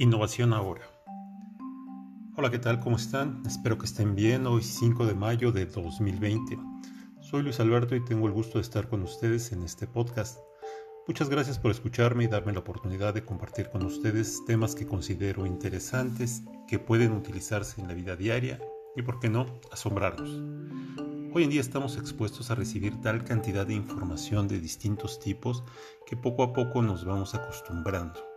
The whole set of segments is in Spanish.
Innovación ahora. Hola, ¿qué tal? ¿Cómo están? Espero que estén bien. Hoy 5 de mayo de 2020. Soy Luis Alberto y tengo el gusto de estar con ustedes en este podcast. Muchas gracias por escucharme y darme la oportunidad de compartir con ustedes temas que considero interesantes, que pueden utilizarse en la vida diaria y, por qué no, asombrarnos. Hoy en día estamos expuestos a recibir tal cantidad de información de distintos tipos que poco a poco nos vamos acostumbrando.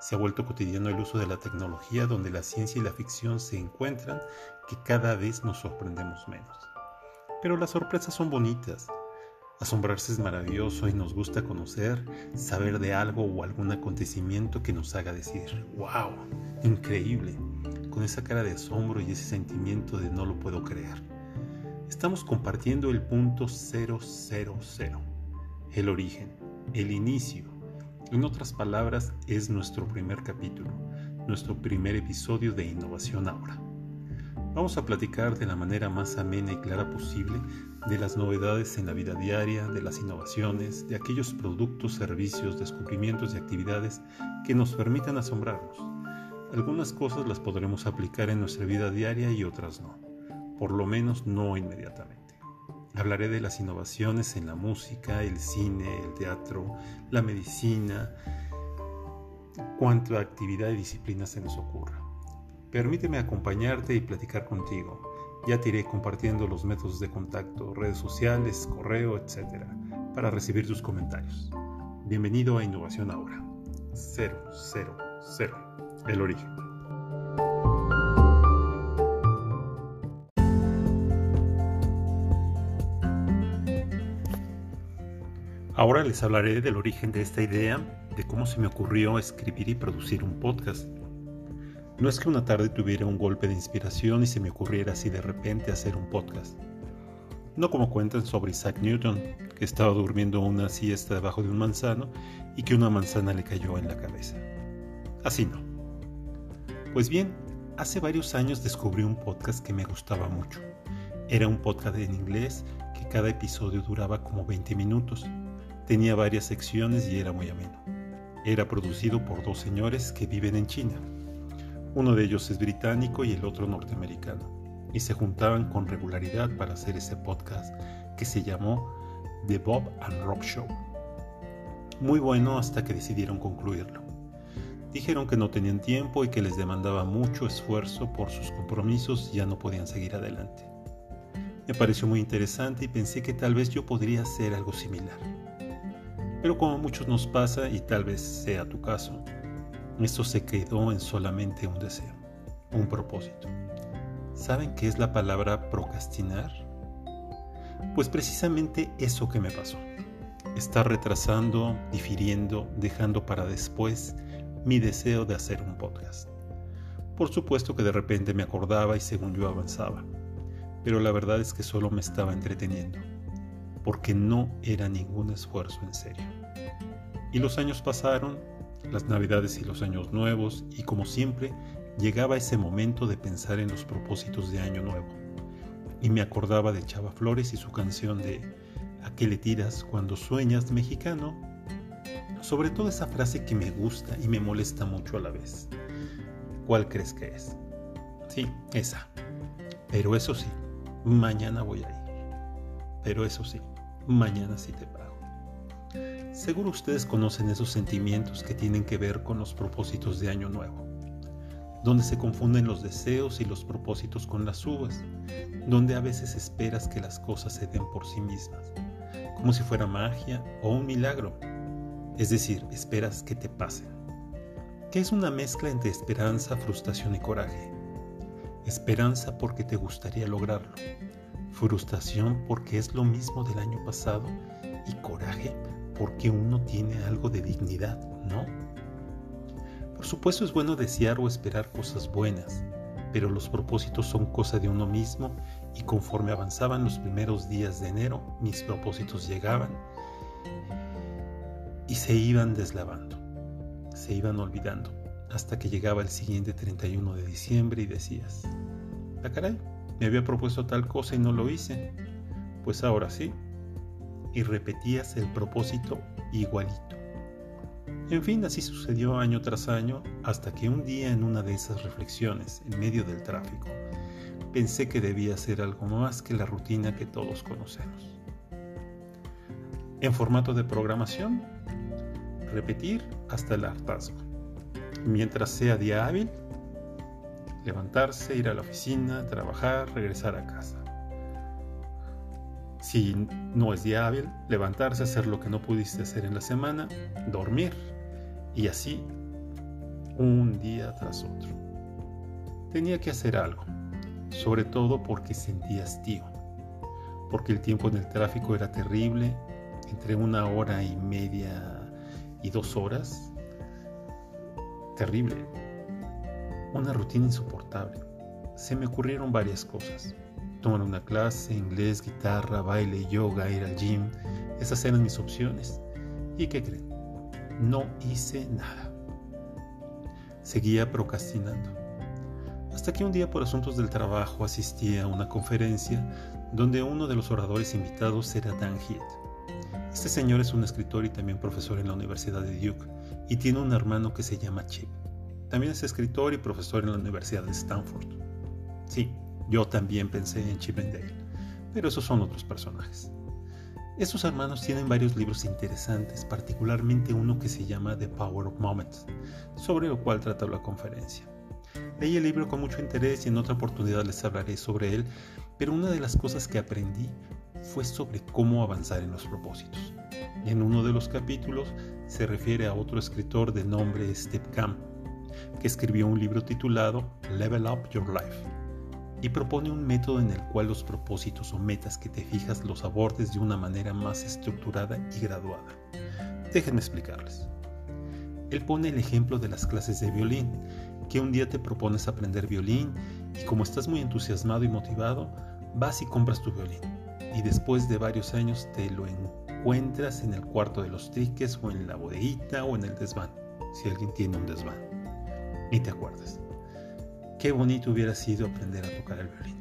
Se ha vuelto cotidiano el uso de la tecnología donde la ciencia y la ficción se encuentran que cada vez nos sorprendemos menos. Pero las sorpresas son bonitas. Asombrarse es maravilloso y nos gusta conocer, saber de algo o algún acontecimiento que nos haga decir, wow, increíble, con esa cara de asombro y ese sentimiento de no lo puedo creer. Estamos compartiendo el punto 000, el origen, el inicio, en otras palabras, es nuestro primer capítulo, nuestro primer episodio de Innovación Ahora. Vamos a platicar de la manera más amena y clara posible de las novedades en la vida diaria, de las innovaciones, de aquellos productos, servicios, descubrimientos y actividades que nos permitan asombrarnos. Algunas cosas las podremos aplicar en nuestra vida diaria y otras no, por lo menos no inmediatamente. Hablaré de las innovaciones en la música, el cine, el teatro, la medicina, cuánta actividad y disciplina se nos ocurra. Permíteme acompañarte y platicar contigo. Ya te iré compartiendo los métodos de contacto, redes sociales, correo, etc. para recibir tus comentarios. Bienvenido a Innovación Ahora. 000. El origen. Ahora les hablaré del origen de esta idea, de cómo se me ocurrió escribir y producir un podcast. No es que una tarde tuviera un golpe de inspiración y se me ocurriera así de repente hacer un podcast. No como cuentan sobre Isaac Newton, que estaba durmiendo una siesta debajo de un manzano y que una manzana le cayó en la cabeza. Así no. Pues bien, hace varios años descubrí un podcast que me gustaba mucho. Era un podcast en inglés que cada episodio duraba como 20 minutos Tenía varias secciones y era muy ameno. Era producido por dos señores que viven en China. Uno de ellos es británico y el otro norteamericano. Y se juntaban con regularidad para hacer ese podcast que se llamó The Bob and Rob Show. Muy bueno hasta que decidieron concluirlo. Dijeron que no tenían tiempo y que les demandaba mucho esfuerzo por sus compromisos y ya no podían seguir adelante. Me pareció muy interesante y pensé que tal vez yo podría hacer algo similar. Pero como a muchos nos pasa, y tal vez sea tu caso, esto se quedó en solamente un deseo, un propósito. ¿Saben qué es la palabra procrastinar? Pues precisamente eso que me pasó. Estar retrasando, difiriendo, dejando para después mi deseo de hacer un podcast. Por supuesto que de repente me acordaba y según yo avanzaba, pero la verdad es que solo me estaba entreteniendo porque no era ningún esfuerzo en serio. Y los años pasaron, las navidades y los años nuevos, y como siempre, llegaba ese momento de pensar en los propósitos de año nuevo. Y me acordaba de Chava Flores y su canción de ¿A qué le tiras cuando sueñas mexicano? Sobre todo esa frase que me gusta y me molesta mucho a la vez. ¿Cuál crees que es? Sí, esa. Pero eso sí, mañana voy a ir. Pero eso sí, mañana sí te pago. Seguro ustedes conocen esos sentimientos que tienen que ver con los propósitos de Año Nuevo, donde se confunden los deseos y los propósitos con las uvas, donde a veces esperas que las cosas se den por sí mismas, como si fuera magia o un milagro, es decir, esperas que te pasen, que es una mezcla entre esperanza, frustración y coraje. Esperanza porque te gustaría lograrlo, frustración porque es lo mismo del año pasado y coraje porque uno tiene algo de dignidad, ¿no? Por supuesto es bueno desear o esperar cosas buenas, pero los propósitos son cosa de uno mismo y conforme avanzaban los primeros días de enero, mis propósitos llegaban y se iban deslavando, se iban olvidando, hasta que llegaba el siguiente 31 de diciembre y decías, ¿la ah? Me había propuesto tal cosa y no lo hice. Pues ahora sí. Y repetías el propósito igualito. En fin, así sucedió año tras año hasta que un día en una de esas reflexiones, en medio del tráfico, pensé que debía ser algo más que la rutina que todos conocemos. En formato de programación, repetir hasta el hartazgo. Mientras sea día hábil, levantarse, ir a la oficina, trabajar, regresar a casa. Si no es día hábil, levantarse, hacer lo que no pudiste hacer en la semana, dormir y así un día tras otro. Tenía que hacer algo, sobre todo porque sentía hastío, porque el tiempo en el tráfico era terrible, entre una hora y media y dos horas, terrible, una rutina insoportable. Se me ocurrieron varias cosas. Tomar una clase, inglés, guitarra, baile, yoga, ir al gym. Esas eran mis opciones. ¿Y qué creen? No hice nada. Seguía procrastinando. Hasta que un día por asuntos del trabajo asistí a una conferencia donde uno de los oradores invitados era Dan Heath. Este señor es un escritor y también profesor en la Universidad de Duke y tiene un hermano que se llama Chip. También es escritor y profesor en la Universidad de Stanford. Sí, yo también pensé en Chip pero esos son otros personajes. Estos hermanos tienen varios libros interesantes, particularmente uno que se llama The Power of Moments, sobre lo cual trata la conferencia. Leí el libro con mucho interés y en otra oportunidad les hablaré sobre él, pero una de las cosas que aprendí fue sobre cómo avanzar en los propósitos. En uno de los capítulos se refiere a otro escritor de nombre Steve Camp, que escribió un libro titulado Level Up Your Life y propone un método en el cual los propósitos o metas que te fijas los abordes de una manera más estructurada y graduada. Déjenme explicarles. Él pone el ejemplo de las clases de violín, que un día te propones aprender violín y como estás muy entusiasmado y motivado, vas y compras tu violín. Y después de varios años te lo encuentras en el cuarto de los triques o en la bodeguita o en el desván, si alguien tiene un desván ni te acuerdas. Qué bonito hubiera sido aprender a tocar el violín.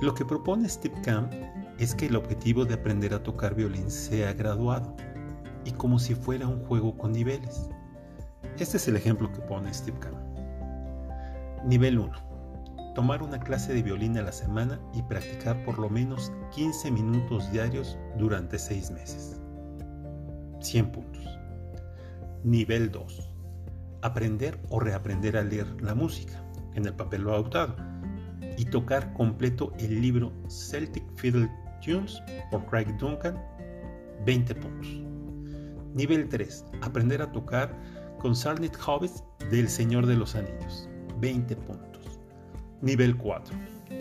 Lo que propone Steve Camp es que el objetivo de aprender a tocar violín sea graduado y como si fuera un juego con niveles. Este es el ejemplo que pone Steve Camp. Nivel 1. Tomar una clase de violín a la semana y practicar por lo menos 15 minutos diarios durante 6 meses. 100 puntos. Nivel 2 aprender o reaprender a leer la música en el papel adoptado y tocar completo el libro Celtic Fiddle Tunes por Craig Duncan, 20 puntos. Nivel 3. Aprender a tocar con Sarnit Hobbits del Señor de los Anillos, 20 puntos. Nivel 4.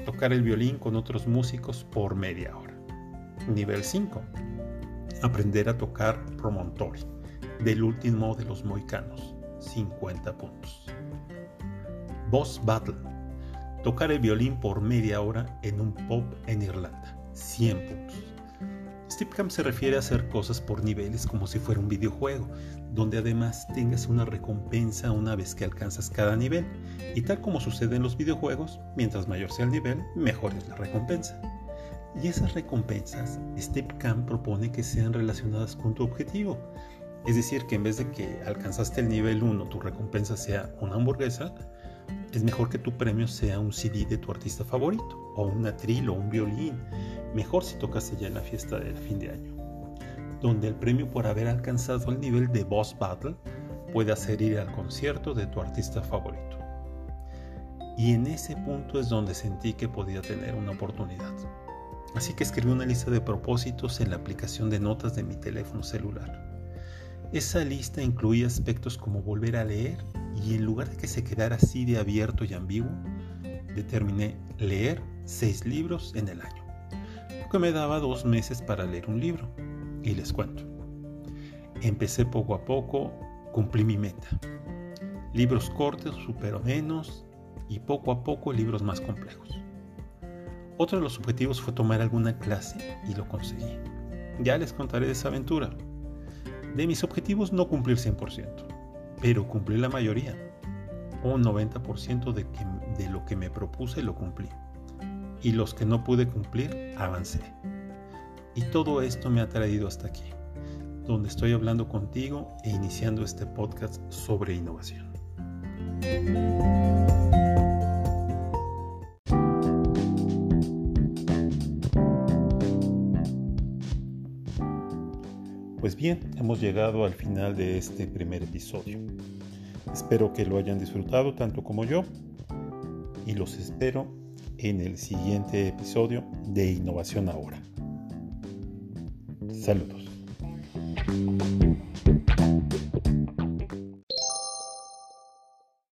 Tocar el violín con otros músicos por media hora. Nivel 5. Aprender a tocar Promontory, del último de los moicanos, 50 puntos. Boss Battle. Tocar el violín por media hora en un pub en Irlanda. 100 puntos. Steve Camp se refiere a hacer cosas por niveles como si fuera un videojuego, donde además tengas una recompensa una vez que alcanzas cada nivel. Y tal como sucede en los videojuegos, mientras mayor sea el nivel, mejor es la recompensa. Y esas recompensas, Steve Camp propone que sean relacionadas con tu objetivo. Es decir, que en vez de que alcanzaste el nivel 1, tu recompensa sea una hamburguesa, es mejor que tu premio sea un CD de tu artista favorito, o un atril o un violín. Mejor si tocaste ya en la fiesta del fin de año, donde el premio por haber alcanzado el nivel de Boss Battle puede hacer ir al concierto de tu artista favorito. Y en ese punto es donde sentí que podía tener una oportunidad. Así que escribí una lista de propósitos en la aplicación de notas de mi teléfono celular. Esa lista incluía aspectos como volver a leer y en lugar de que se quedara así de abierto y ambiguo, determiné leer seis libros en el año, lo que me daba dos meses para leer un libro. Y les cuento. Empecé poco a poco, cumplí mi meta. Libros cortos supero menos y poco a poco libros más complejos. Otro de los objetivos fue tomar alguna clase y lo conseguí. Ya les contaré de esa aventura. De mis objetivos no cumplir 100%, pero cumplí la mayoría. Un 90% de, de lo que me propuse lo cumplí. Y los que no pude cumplir, avancé. Y todo esto me ha traído hasta aquí, donde estoy hablando contigo e iniciando este podcast sobre innovación. Bien, hemos llegado al final de este primer episodio. Espero que lo hayan disfrutado tanto como yo y los espero en el siguiente episodio de Innovación Ahora. Saludos.